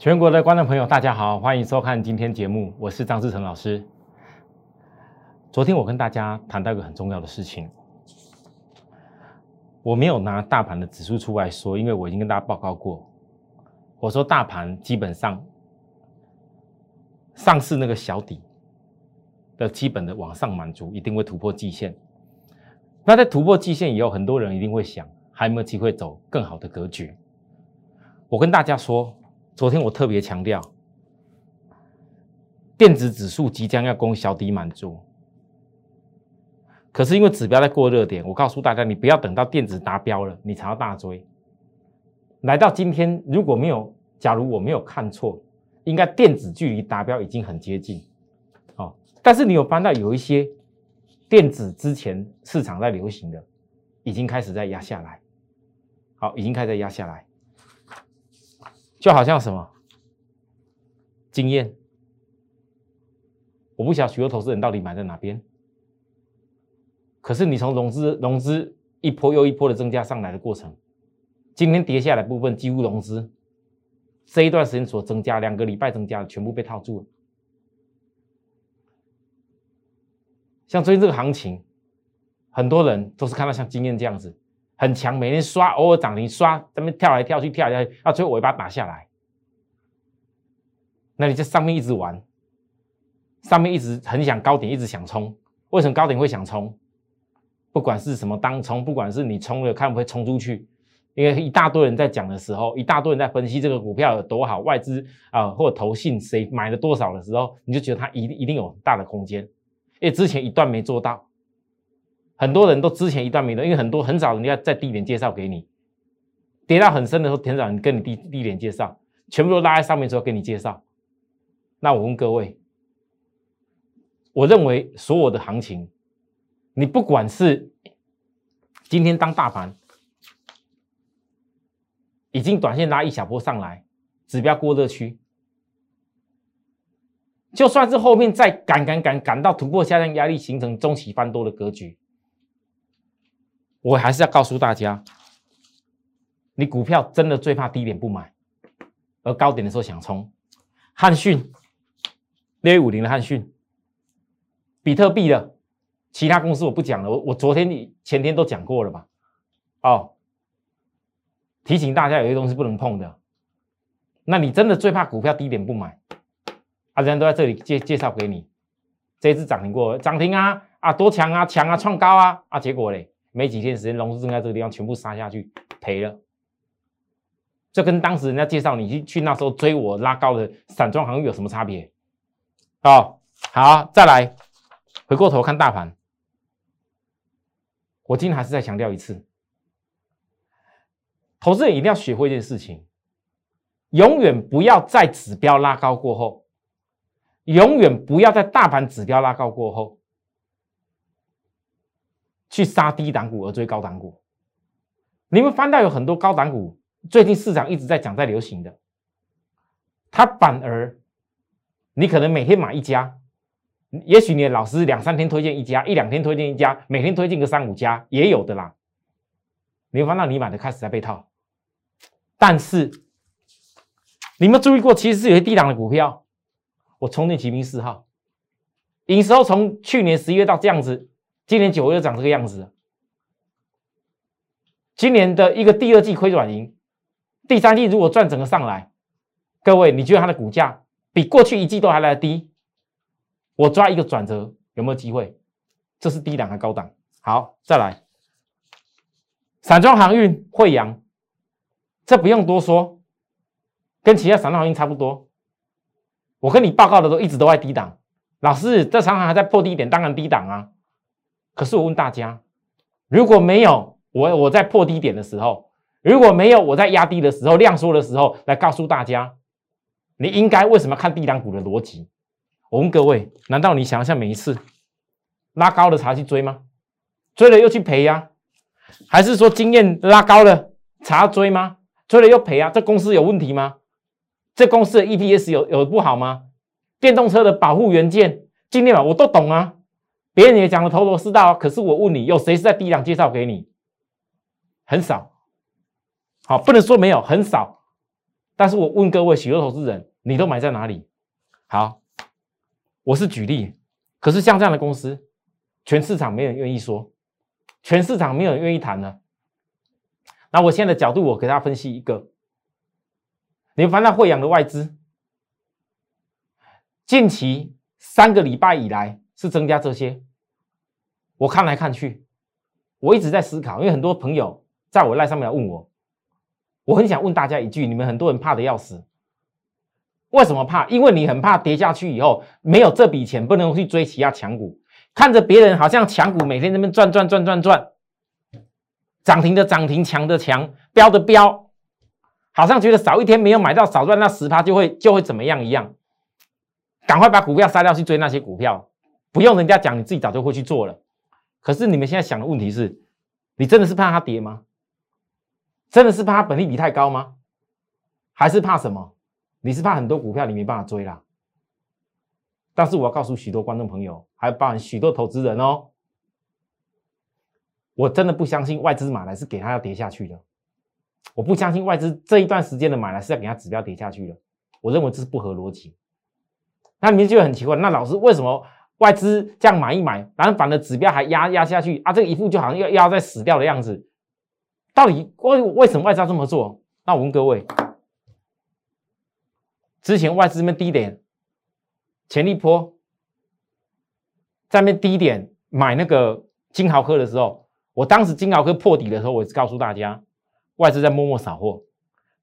全国的观众朋友，大家好，欢迎收看今天节目，我是张志成老师。昨天我跟大家谈到一个很重要的事情，我没有拿大盘的指数出来说，因为我已经跟大家报告过，我说大盘基本上上市那个小底的基本的往上满足，一定会突破季线。那在突破季线以后，很多人一定会想，还有没有机会走更好的格局？我跟大家说。昨天我特别强调，电子指数即将要攻小底满足，可是因为指标在过热点，我告诉大家，你不要等到电子达标了，你才要大追。来到今天，如果没有，假如我没有看错，应该电子距离达标已经很接近，哦。但是你有翻到有一些电子之前市场在流行的，已经开始在压下来，好，已经开始压下来。就好像什么经验，我不晓得许多投资人到底买在哪边。可是你从融资融资一波又一波的增加上来的过程，今天跌下来部分几乎融资这一段时间所增加两个礼拜增加的全部被套住了。像最近这个行情，很多人都是看到像经验这样子。很强，每天刷，偶尔涨停刷，这边跳来跳去，跳来跳去，啊，最后尾巴打下来。那你在上面一直玩，上面一直很想高点，一直想冲。为什么高点会想冲？不管是什么当冲，不管是你冲了看不会冲出去，因为一大堆人在讲的时候，一大堆人在分析这个股票有多好，外资啊或者投信谁买了多少的时候，你就觉得它一定一定有大的空间，因为之前一段没做到。很多人都之前一段没的，因为很多很少人家在低点介绍给你，跌到很深的时候，很少人跟你低低点介绍，全部都拉在上面之后给你介绍。那我问各位，我认为所有的行情，你不管是今天当大盘已经短线拉一小波上来，指标过热区，就算是后面再赶赶赶赶到突破下降压力，形成中期翻多的格局。我还是要告诉大家，你股票真的最怕低点不买，而高点的时候想冲。汉讯六一五零的汉讯，比特币的，其他公司我不讲了。我我昨天、前天都讲过了吧？哦，提醒大家有些东西不能碰的。那你真的最怕股票低点不买，啊，人家都在这里介介绍给你，这一次涨停过，涨停啊啊，多强啊，强啊，创高啊啊，结果嘞？没几天时间，融资正在这个地方全部杀下去，赔了。这跟当时人家介绍你去去那时候追我拉高的散装行业有什么差别？哦，好，再来回过头看大盘。我今天还是再强调一次，投资人一定要学会一件事情：永远不要在指标拉高过后，永远不要在大盘指标拉高过后。去杀低档股而追高档股，你们翻到有很多高档股，最近市场一直在讲在流行的，它反而你可能每天买一家，也许你的老师两三天推荐一家，一两天推荐一家，每天推荐个三五家也有的啦。你会翻到你买的开始在被套，但是你们注意过，其实是有些低档的股票，我充电骑兵四号，营收从去年十一月到这样子。今年九月又长这个样子，今年的一个第二季亏转盈，第三季如果赚整个上来，各位你觉得它的股价比过去一季都还来得低？我抓一个转折有没有机会？这是低档还高档？好，再来，散装航运惠阳，这不用多说，跟其他散装航运差不多。我跟你报告的都一直都在低档，老师这常常还在破低点，当然低档啊。可是我问大家，如果没有我我在破低点的时候，如果没有我在压低的时候量缩的时候，来告诉大家，你应该为什么看低档股的逻辑？我问各位，难道你想要像每一次拉高了才去追吗？追了又去赔呀？还是说经验拉高了才追吗？追了又赔啊？这公司有问题吗？这公司的 EPS 有有不好吗？电动车的保护元件、今天吧，我都懂啊。别人也讲的头头是道，可是我问你，有谁是在低档介绍给你？很少，好，不能说没有，很少。但是我问各位许多投资人，你都买在哪里？好，我是举例，可是像这样的公司，全市场没人愿意说，全市场没有人愿意谈呢。那我现在的角度，我给大家分析一个，你翻到惠阳的外资，近期三个礼拜以来是增加这些，我看来看去，我一直在思考，因为很多朋友在我赖上面来问我，我很想问大家一句，你们很多人怕的要死，为什么怕？因为你很怕跌下去以后没有这笔钱，不能去追其他强股，看着别人好像强股每天那边转转转转转。涨停的涨停，强的强，标的标，好像觉得少一天没有买到，少赚那十趴就会就会怎么样一样。赶快把股票杀掉，去追那些股票，不用人家讲，你自己早就会去做了。可是你们现在想的问题是，你真的是怕它跌吗？真的是怕它本利比太高吗？还是怕什么？你是怕很多股票你没办法追啦。但是我要告诉许多观众朋友，还有包含许多投资人哦。我真的不相信外资买来是给他要跌下去的，我不相信外资这一段时间的买来是要给他指标跌下去的，我认为这是不合逻辑。那你们就很奇怪，那老师为什么外资这样买一买，然后反的指标还压压下去啊？这个一副就好像要要在死掉的样子，到底为为什么外资要这么做？那我问各位，之前外资那边低点，前立波在那边低点买那个金豪科的时候。我当时金豪科破底的时候，我告诉大家，外资在默默扫货，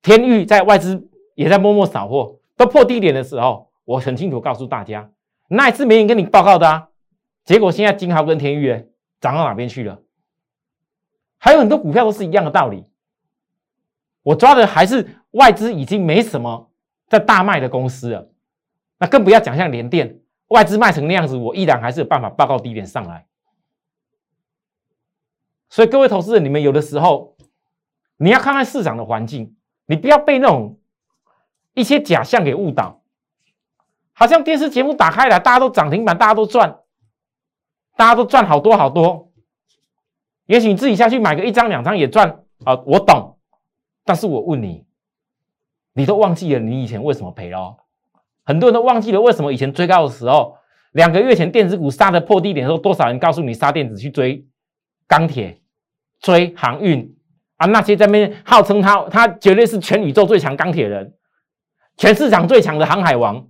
天域在外资也在默默扫货，都破低点的时候，我很清楚告诉大家，那一次没人跟你报告的啊。结果现在金豪跟天域涨到哪边去了？还有很多股票都是一样的道理。我抓的还是外资已经没什么在大卖的公司了，那更不要讲像联电，外资卖成那样子，我依然还是有办法报告低点上来。所以各位投资人，你们有的时候你要看看市场的环境，你不要被那种一些假象给误导。好像电视节目打开了，大家都涨停板，大家都赚，大家都赚好多好多。也许你自己下去买个一张两张也赚啊，我懂。但是我问你，你都忘记了你以前为什么赔了？很多人都忘记了为什么以前追高的时候，两个月前电子股杀的破低点的时候，多少人告诉你杀电子去追？钢铁追航运啊，那些在那边号称他他绝对是全宇宙最强钢铁人，全市场最强的航海王。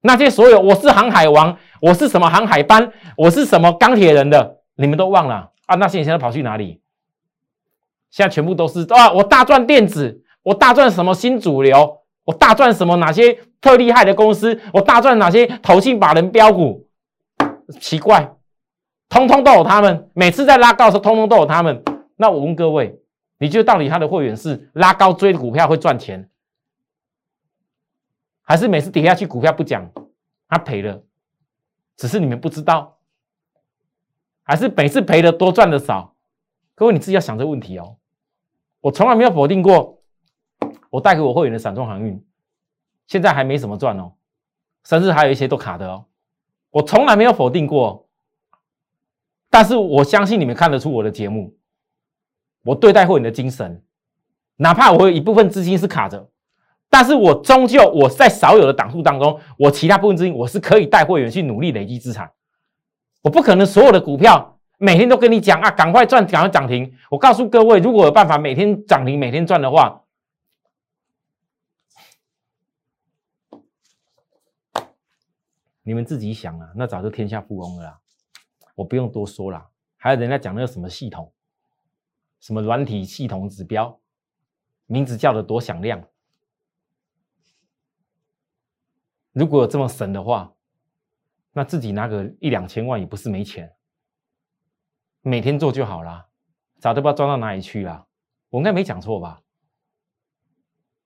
那些所有我是航海王，我是什么航海班，我是什么钢铁人的，你们都忘了啊？那些现在跑去哪里？现在全部都是啊！我大赚电子，我大赚什么新主流，我大赚什么哪些特厉害的公司，我大赚哪些投信把人标股？奇怪。通通都有他们，每次在拉高时候，通通都有他们。那我问各位，你觉得到底他的会员是拉高追的股票会赚钱，还是每次跌下去股票不讲，他赔了，只是你们不知道，还是每次赔的多赚的少？各位你自己要想这个问题哦。我从来没有否定过，我带给我会员的散装航运，现在还没什么赚哦，甚至还有一些都卡的哦。我从来没有否定过。但是我相信你们看得出我的节目，我对待会员的精神，哪怕我有一部分资金是卡着，但是我终究我在少有的档数当中，我其他部分资金我是可以带会员去努力累积资产。我不可能所有的股票每天都跟你讲啊，赶快赚，赶快涨停。我告诉各位，如果有办法每天涨停、每天赚的话，你们自己想啊，那早就天下富翁了啦。我不用多说了，还有人家讲那个什么系统，什么软体系统指标，名字叫的多响亮。如果有这么神的话，那自己拿个一两千万也不是没钱，每天做就好了，早都不知道赚到哪里去了。我应该没讲错吧？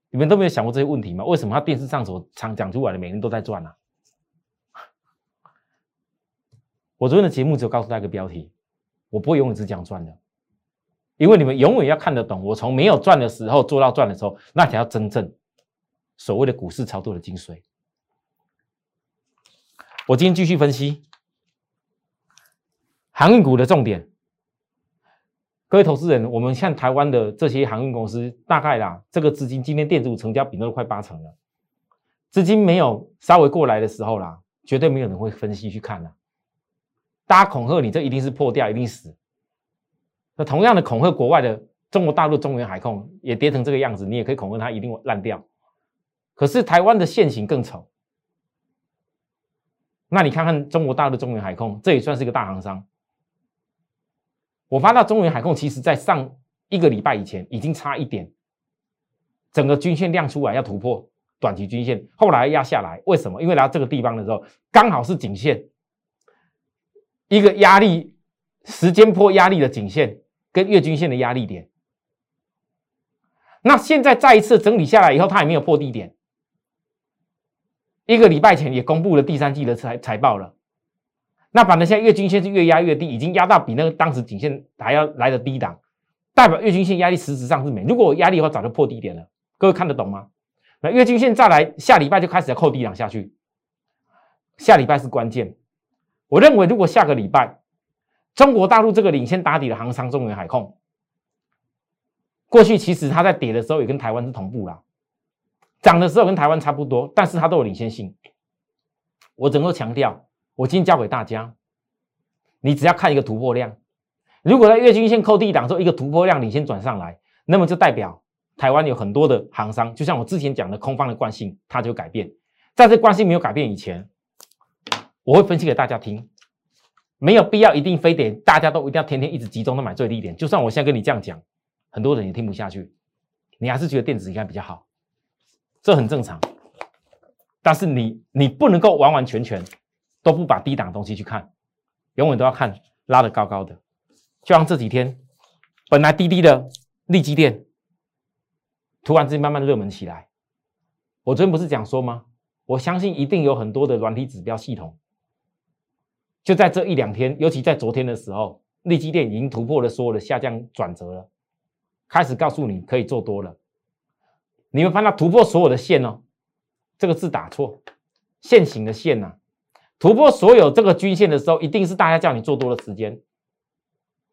你们都没有想过这些问题吗？为什么他电视上所常讲出来的，每天都在赚呢？我昨天的节目只有告诉大家一个标题，我不会永远只讲赚的，因为你们永远要看得懂我从没有赚的时候做到赚的时候，那才叫真正所谓的股市操作的精髓。我今天继续分析航运股的重点。各位投资人，我们像台湾的这些航运公司，大概啦，这个资金今天电子股成交比都快八成了，资金没有稍微过来的时候啦，绝对没有人会分析去看的。大家恐吓你，这一定是破掉，一定死。那同样的恐吓国外的中国大陆中原海控也跌成这个样子，你也可以恐吓它一定烂掉。可是台湾的现形更丑。那你看看中国大陆的中原海控，这也算是一个大行商。我发到中原海控，其实在上一个礼拜以前已经差一点，整个均线亮出来要突破短期均线，后来压下来，为什么？因为来到这个地方的时候，刚好是颈线，一个压力时间波压力的颈线跟月均线的压力点。那现在再一次整理下来以后，它也没有破低点，一个礼拜前也公布了第三季的财财报了。那反正现在月均线是越压越低，已经压到比那个当时颈线还要来的低档，代表月均线压力实质上是没。如果我压力的话，早就破低点了。各位看得懂吗？那月均线再来，下礼拜就开始要扣低档下去。下礼拜是关键。我认为，如果下个礼拜中国大陆这个领先打底的航商中远海控，过去其实它在跌的时候也跟台湾是同步啦，涨的时候跟台湾差不多，但是它都有领先性。我整个强调。我今天教给大家，你只要看一个突破量，如果在月均线扣低档之后，一个突破量领先转上来，那么就代表台湾有很多的行商，就像我之前讲的空方的惯性，它就改变。在这惯性没有改变以前，我会分析给大家听，没有必要一定非得大家都一定要天天一直集中的买最低点。就算我现在跟你这样讲，很多人也听不下去，你还是觉得电子应该比较好，这很正常。但是你你不能够完完全全。都不把低档东西去看，永远都要看拉得高高的。就像这几天，本来低低的利基店，突然之间慢慢热门起来。我昨天不是讲说吗？我相信一定有很多的软体指标系统，就在这一两天，尤其在昨天的时候，利基店已经突破了所有的下降转折了，开始告诉你可以做多了。你会发现突破所有的线哦，这个字打错，线形的线呐。突破所有这个均线的时候，一定是大家叫你做多的时间。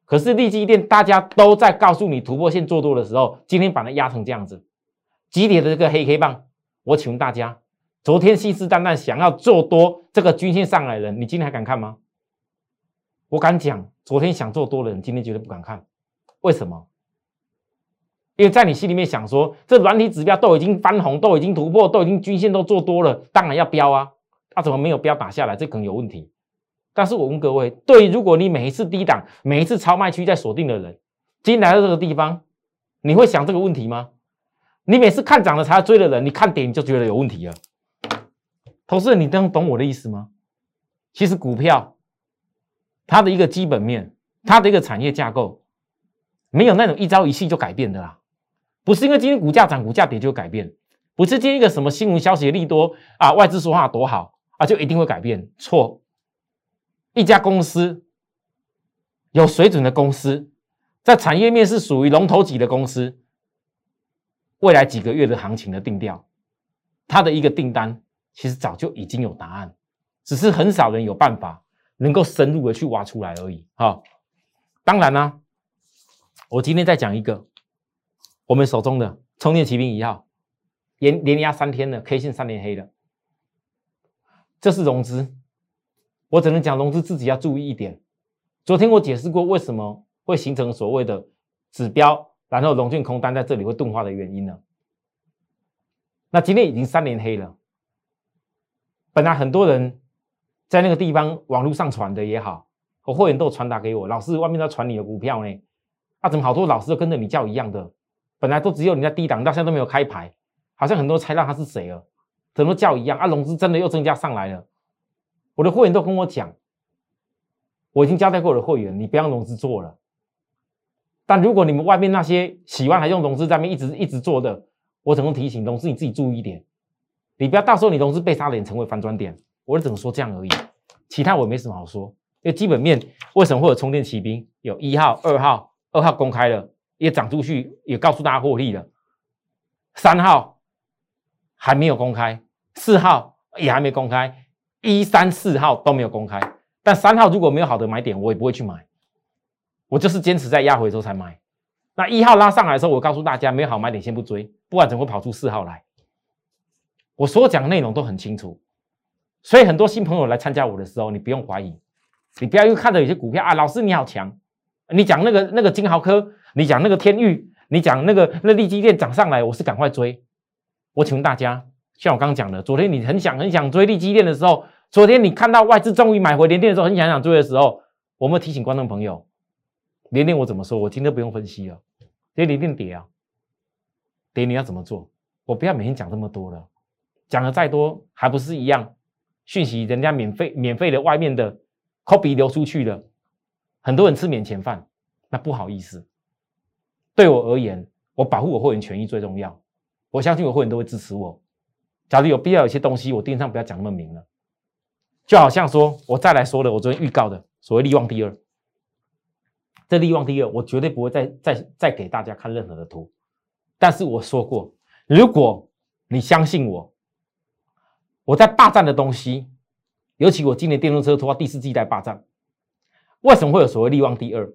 可是利基店大家都在告诉你突破线做多的时候，今天把它压成这样子，急跌的这个黑黑棒。我请问大家，昨天信誓旦旦想要做多这个均线上来的人，你今天还敢看吗？我敢讲，昨天想做多的人，今天绝对不敢看。为什么？因为在你心里面想说，这软体指标都已经翻红，都已经突破，都已经均线都做多了，当然要飙啊。他怎么没有标打下来？这可能有问题。但是我问各位，对，如果你每一次低档、每一次超卖区在锁定的人，今天来到这个地方，你会想这个问题吗？你每次看涨了才追的人，你看跌你就觉得有问题了。投资人，你能懂我的意思吗？其实股票它的一个基本面，它的一个产业架构，没有那种一朝一夕就改变的啦。不是因为今天股价涨、股价跌就改变，不是今天一个什么新闻消息利多啊，外资说话多好。啊，就一定会改变？错！一家公司有水准的公司，在产业面是属于龙头级的公司，未来几个月的行情的定调，它的一个订单其实早就已经有答案，只是很少人有办法能够深入的去挖出来而已。哈，当然呢，我今天再讲一个我们手中的充电骑兵一号，连连压三天了，K 线三连黑了。这是融资，我只能讲融资自己要注意一点。昨天我解释过为什么会形成所谓的指标，然后融券空单在这里会钝化的原因呢？那今天已经三连黑了。本来很多人在那个地方网络上传的也好，我会员都传达给我，老师外面在传你的股票呢，啊，怎么好多老师都跟着你叫一样的？本来都只有你在低档，到现在都没有开牌，好像很多猜到他是谁了。怎么叫一样啊？融资真的又增加上来了。我的会员都跟我讲，我已经交代过我的会员，你不要融资做了。但如果你们外面那些喜欢还用融资在那一直一直做的，我怎么提醒融资你自己注意一点，你不要到时候你融资被杀点成为反转点。我只能说这样而已，其他我没什么好说。因为基本面为什么会有充电骑兵？有一号、二号，二号公开了，也涨出去，也告诉大家获利了。三号还没有公开。四号也还没公开，一三四号都没有公开，但三号如果没有好的买点，我也不会去买。我就是坚持在压回之后才买。那一号拉上来的时候，我告诉大家没有好买点先不追，不然怎么跑出四号来？我所讲的内容都很清楚，所以很多新朋友来参加我的时候，你不用怀疑，你不要又看到有些股票啊，老师你好强，你讲那个那个金豪科，你讲那个天域，你讲那个那利基电涨上来，我是赶快追。我请问大家，像我刚刚讲的，昨天你很想很想追利基电的时候，昨天你看到外资终于买回联电的时候，很想想追的时候，我们提醒观众朋友，联电我怎么说？我今天不用分析了，这联电跌啊，跌你要怎么做？我不要每天讲这么多了。讲的再多，还不是一样？讯息人家免费免费的，外面的 copy 流出去了，很多人吃免钱饭，那不好意思。对我而言，我保护我会员权益最重要。我相信我会员都会支持我。假如有必要，有些东西我电商不要讲那么明了。就好像说，我再来说的，我昨天预告的所谓利旺第二，这利旺第二，我绝对不会再再再给大家看任何的图。但是我说过，如果你相信我。我在霸占的东西，尤其我今年电动车拖到第四季在霸占，为什么会有所谓利旺第二？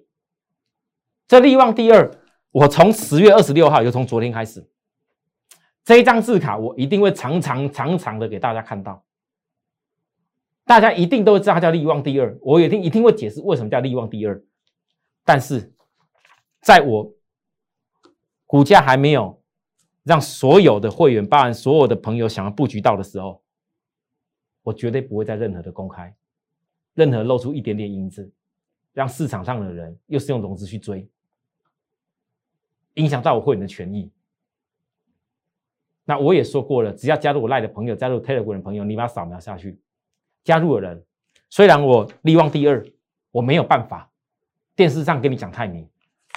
这利旺第二，我从十月二十六号，就从昨天开始，这一张字卡我一定会长长长长的给大家看到，大家一定都知道它叫利旺第二，我一定一定会解释为什么叫利旺第二。但是，在我股价还没有让所有的会员，包含所有的朋友想要布局到的时候。我绝对不会在任何的公开，任何露出一点点影子，让市场上的人又是用融资去追，影响到我会员的权益。那我也说过了，只要加入我赖的朋友，加入 Telegram 的朋友，你把它扫描下去，加入的人，虽然我利旺第二，我没有办法电视上跟你讲太明，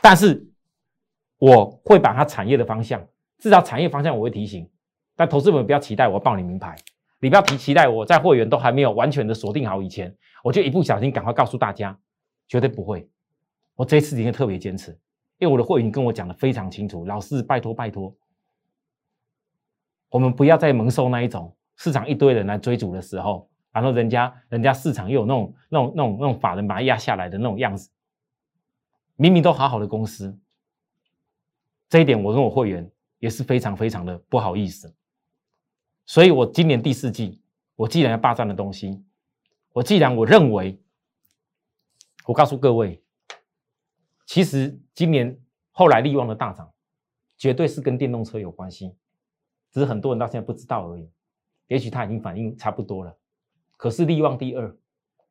但是我会把它产业的方向，至少产业方向我会提醒，但投资们不要期待我报你名牌。你不要提期待，我在会员都还没有完全的锁定好以前，我就一不小心赶快告诉大家，绝对不会。我这一次今天特别坚持，因为我的会员跟我讲的非常清楚，老师拜托拜托，我们不要再蒙受那一种市场一堆人来追逐的时候，然后人家人家市场又有那种那种那种那种法人把它压下来的那种样子，明明都好好的公司，这一点我跟我会员也是非常非常的不好意思。所以，我今年第四季，我既然要霸占的东西，我既然我认为，我告诉各位，其实今年后来利旺的大涨，绝对是跟电动车有关系，只是很多人到现在不知道而已。也许他已经反应差不多了，可是利旺第二，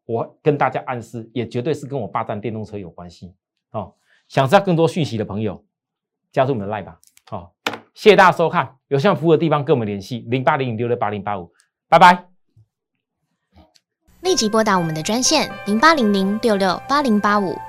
我跟大家暗示，也绝对是跟我霸占电动车有关系。哦，想知道更多讯息的朋友，加入我们的 Line 吧。好。谢谢大家收看，有需要服务的地方跟我们联系零八零六六八零八五，拜拜。立即拨打我们的专线零八零零六六八零八五